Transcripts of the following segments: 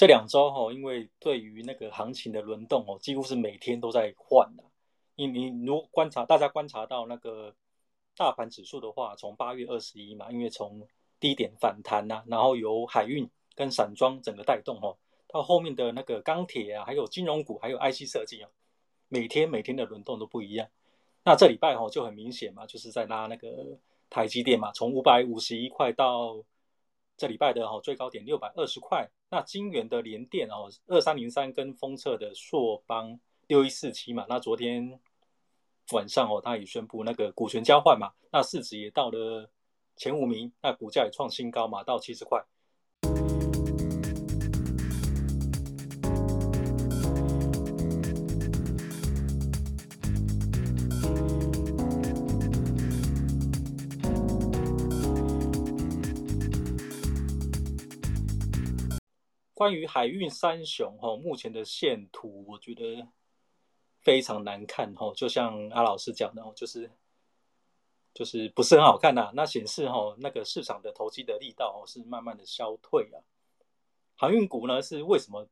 这两周哦，因为对于那个行情的轮动哦，几乎是每天都在换的。你你如果观察，大家观察到那个大盘指数的话，从八月二十一嘛，因为从低点反弹呐、然后由海运跟散装整个带动哦，到后面的那个钢铁啊，还有金融股，还有 IC 设计啊，每天每天的轮动都不一样。那这礼拜哦就很明显嘛，就是在拉那个台积电嘛，从五百五十一块到这礼拜的哦最高点六百二十块。那金圆的联电哦二三零三跟封测的硕邦六一四七嘛，那昨天。晚上哦，他也宣布那个股权交换嘛，那市值也到了前五名，那股价也创新高嘛，到七十块。关于海运三雄哈，目前的线图，我觉得。非常难看吼，就像阿老师讲的，就是就是不是很好看呐。那显示吼，那个市场的投机的力道是慢慢的消退啊。航运股呢，是为什么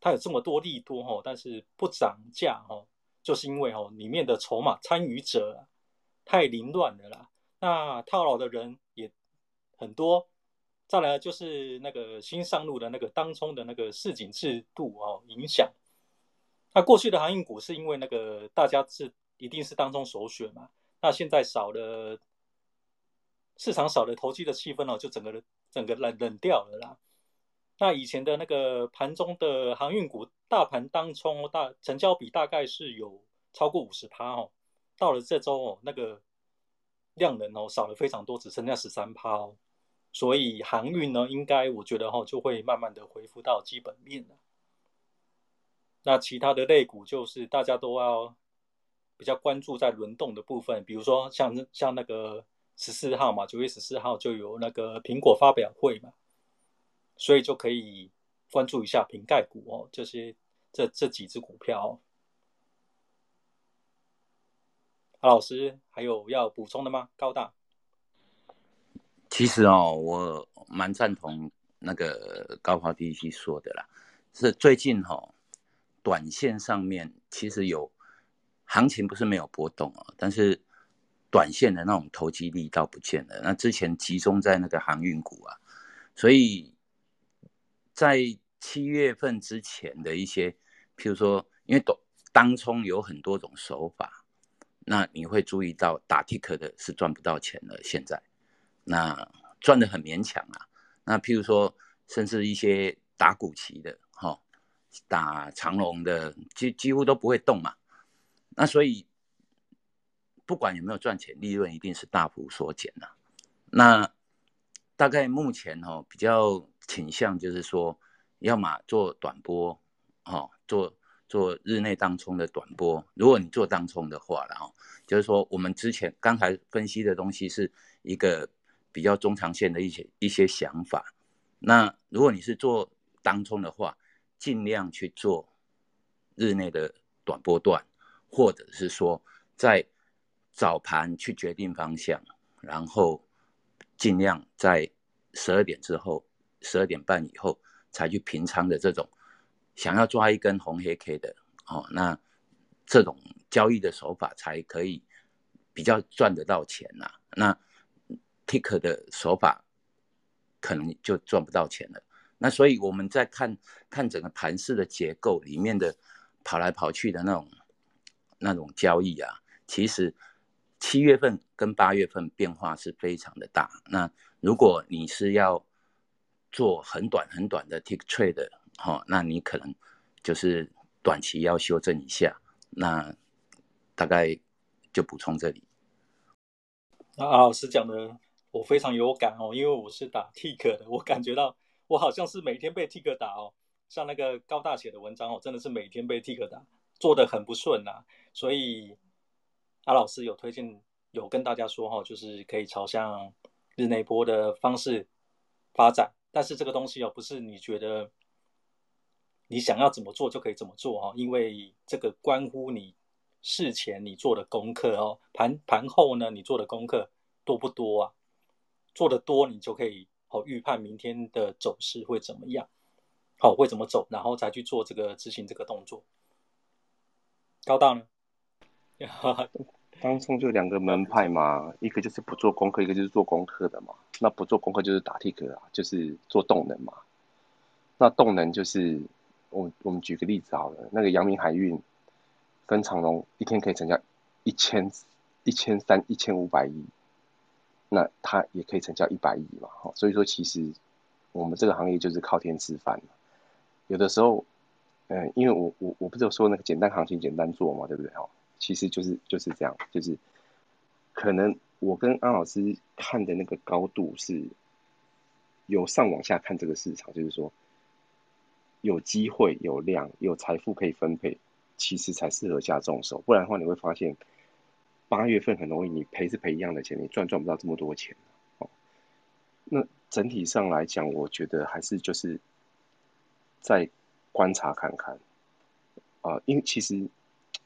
它有这么多利多吼，但是不涨价吼，就是因为吼里面的筹码参与者太凌乱了啦。那套牢的人也很多。再来就是那个新上路的那个当冲的那个市井制度哦，影响。那过去的航运股是因为那个大家是一定是当中首选嘛，那现在少了市场少了投机的气氛哦，就整个整个冷冷掉了啦。那以前的那个盘中的航运股大盘当冲大成交比大概是有超过五十趴哦，到了这周哦，那个量能哦少了非常多，只剩下十三趴哦，所以航运呢应该我觉得哈就会慢慢的恢复到基本面了。那其他的类股就是大家都要比较关注在轮动的部分，比如说像像那个十四号嘛，九月十四号就有那个苹果发表会嘛，所以就可以关注一下瓶盖股哦，这些这这几只股票哦。阿老师还有要补充的吗？高大，其实哦，我蛮赞同那个高华弟弟说的啦，是最近哈、哦。短线上面其实有行情，不是没有波动啊，但是短线的那种投机力倒不见了。那之前集中在那个航运股啊，所以在七月份之前的一些，譬如说，因为当冲有很多种手法，那你会注意到打 tick 的是赚不到钱了。现在那赚的很勉强啊。那譬如说，甚至一些打股期的。哈打长龙的几几乎都不会动嘛，那所以不管有没有赚钱，利润一定是大幅缩减了。那大概目前哦比较倾向就是说，要么做短波，哦做做日内当冲的短波。如果你做当冲的话，然后就是说我们之前刚才分析的东西是一个比较中长线的一些一些想法。那如果你是做当冲的话，尽量去做日内的短波段，或者是说在早盘去决定方向，然后尽量在十二点之后、十二点半以后才去平仓的这种，想要抓一根红黑 K 的哦，那这种交易的手法才可以比较赚得到钱呐、那 Tick 的手法可能就赚不到钱了。那所以我们在看看整个盘式的结构里面的跑来跑去的那种那种交易啊，其实七月份跟八月份变化是非常的大。那如果你是要做很短很短的 tick trade，哈，那你可能就是短期要修正一下。那大概就补充这里。那老师讲的我非常有感哦，因为我是打 tick 的，我感觉到。我好像是每天被 tick 打哦，像那个高大写的文章哦，真的是每天被 tick 打，做的很不顺呐。所以阿老师有推荐，有跟大家说哈，就是可以朝向日内波的方式发展。但是这个东西哦，不是你觉得你想要怎么做就可以怎么做哈，因为这个关乎你事前你做的功课哦，盘盘后呢你做的功课多不多啊？做得多你就可以。好，预判明天的走势会怎么样？好会怎么走，然后再去做这个执行这个动作。高大呢？当中就两个门派嘛，一个就是不做功课，一个就是做功课的嘛。那不做功课就是打 tick 啊，就是做动能嘛。那动能就是我我们举个例子好了，那个阳明海运跟长荣一天可以成交一千一千三一千五百亿，那它也可以成交一百亿嘛。所以说其实我们这个行业就是靠天吃饭。有的时候，嗯，因为我我我不是有说那个简单行情简单做嘛，对不对？哦。其实就是就是这样，就是可能我跟安老师看的那个高度是由上往下看这个市场，就是说有机会、有量、有财富可以分配，其实才适合下重手。不然的话，你会发现八月份很容易你赔是赔一样的钱，你赚赚不到这么多钱。哦，那整体上来讲，我觉得还是就是再观察看看啊，因为其实。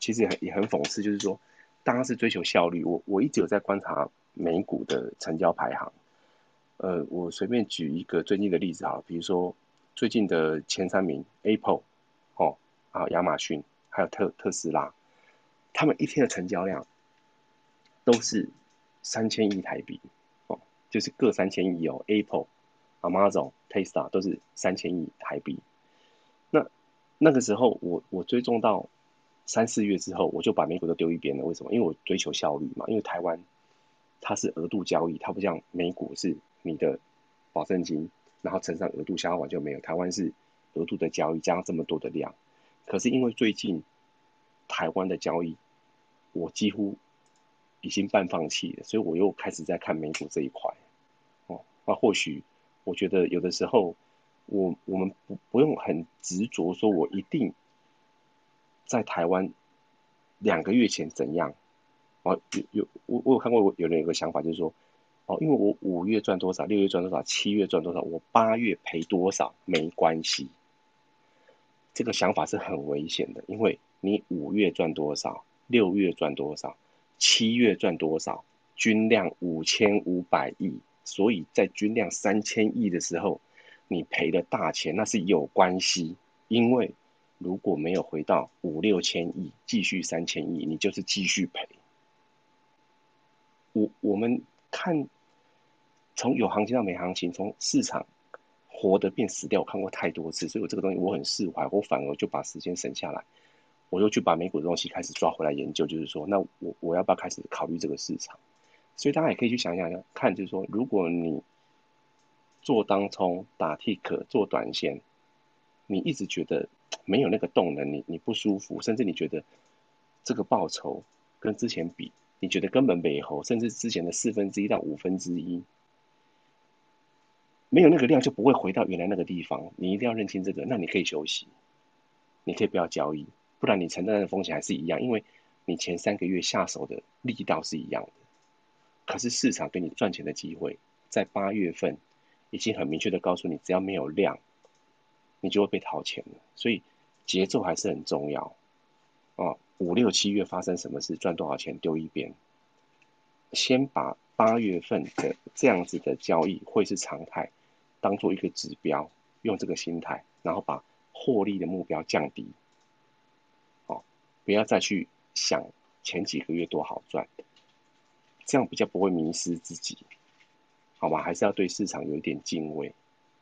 其实也很也很讽刺，就是说，大家是追求效率。我我一直有在观察美股的成交排行。呃，我随便举一个最近的例子哈，比如说最近的前三名，Apple，哦，啊，亚马逊，还有特特斯拉，他们一天的成交量都是三千亿台币，哦，就是各三千亿哦。Apple、Amazon、Tesla 都是三千亿台币。那那个时候我，我追踪到。三四月之后，我就把美股都丢一边了。为什么？因为我追求效率嘛。因为台湾它是额度交易，它不像美股是你的保证金，然后乘上额度，消耗完就没有。台湾是额度的交易加上这么多的量。可是因为最近台湾的交易，我几乎已经半放弃了，所以我又开始在看美股这一块。哦，那或许我觉得有的时候，我我们不不用很执着说，我一定。在台湾两个月前怎样？哦，有有我我有看过，有人有个想法，就是说，哦，因为我五月赚多少，六月赚多少，七月赚多少，我八月赔多少没关系。这个想法是很危险的，因为你五月赚多少，六月赚多少，七月赚多少，均量五千五百亿，所以在均量三千亿的时候，你赔了大钱，那是有关系，因为。如果没有回到五六千亿，继续三千亿，你就是继续赔。我我们看，从有行情到没行情，从市场活的变死掉，我看过太多次，所以我这个东西我很释怀，我反而就把时间省下来，我又去把美股的东西开始抓回来研究，就是说，那我我要不要开始考虑这个市场？所以大家也可以去想想看，就是说，如果你做当冲、打 tick、做短线，你一直觉得。没有那个动能，你你不舒服，甚至你觉得这个报酬跟之前比，你觉得根本没猴，甚至之前的四分之一到五分之一，没有那个量就不会回到原来那个地方。你一定要认清这个，那你可以休息，你可以不要交易，不然你承担的风险还是一样，因为你前三个月下手的力道是一样的。可是市场给你赚钱的机会，在八月份已经很明确的告诉你，只要没有量。你就会被掏钱了，所以节奏还是很重要啊！五六七月发生什么事，赚多少钱丢一边，先把八月份的这样子的交易会是常态，当做一个指标，用这个心态，然后把获利的目标降低，不要再去想前几个月多好赚，这样比较不会迷失自己，好吧？还是要对市场有一点敬畏，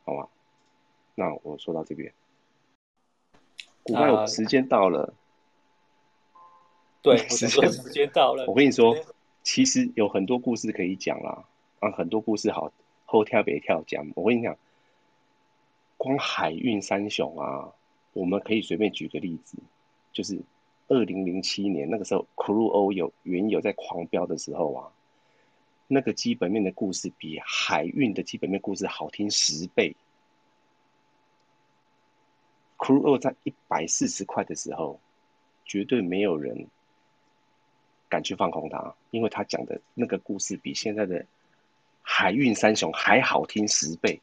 好吧？那我说到这边，股票时间到了，呃、对，时间时间到了。我跟你说，其实有很多故事可以讲啦，啊，很多故事好后跳别跳讲。我跟你讲，光海运三雄啊，我们可以随便举个例子，就是二零零七年那个时候，Cruo 有原油在狂飙的时候啊，那个基本面的故事比海运的基本面故事好听十倍。Cruo 在一百四十块的时候，绝对没有人敢去放空它，因为他讲的那个故事比现在的海运三雄还好听十倍。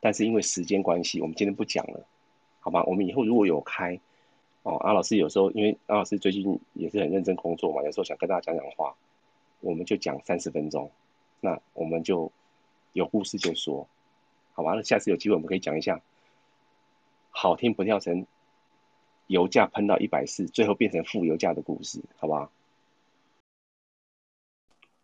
但是因为时间关系，我们今天不讲了，好吧？我们以后如果有开哦，阿老师有时候因为阿老师最近也是很认真工作嘛，有时候想跟大家讲讲话，我们就讲三十分钟，那我们就有故事就说，好吧？那下次有机会我们可以讲一下。好听不跳成油价喷到一百四，最后变成负油价的故事，好不好？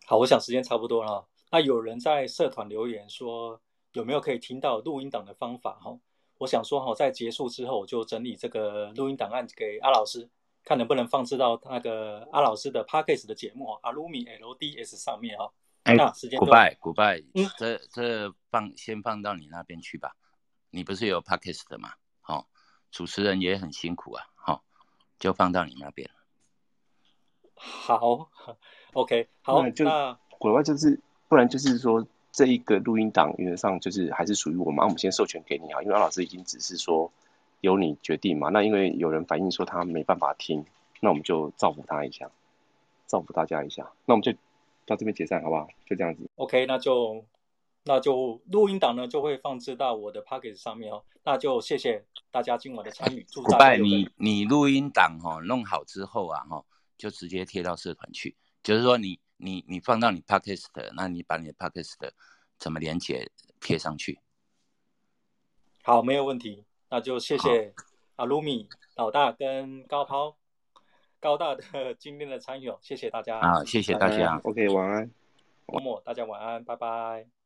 好，我想时间差不多了。那有人在社团留言说，有没有可以听到录音档的方法？哈，我想说哈，在结束之后，我就整理这个录音档案给阿老师，看能不能放置到那个阿老师的 Podcast 的节目阿鲁米 LDS 上面哈。哎，那时间，Goodbye，Goodbye，嗯，这这放先放到你那边去吧。你不是有 Podcast 的吗？好，主持人也很辛苦啊。好，就放到你那边。好，OK，好，那就国外就是，不然就是说这一个录音档原则上就是还是属于我们，我们先授权给你啊，因为阿老师已经只是说由你决定嘛。那因为有人反映说他没办法听，那我们就造福他一下，造福大家一下。那我们就到这边解散好不好？就这样子。OK，那就那就录音档呢就会放置到我的 Podcast 上面哦。那就谢谢大家今晚的参与，祝大家。你你录音档哈弄好之后啊哈。就直接贴到社团去，就是说你你你放到你 Podcast，那你把你的 Podcast 怎么连接贴上去？好，没有问题。那就谢谢阿鲁米老大跟高抛高大的 今天的参与，谢谢大家。啊，谢谢大家。OK，晚安。默默，大家晚安，拜拜。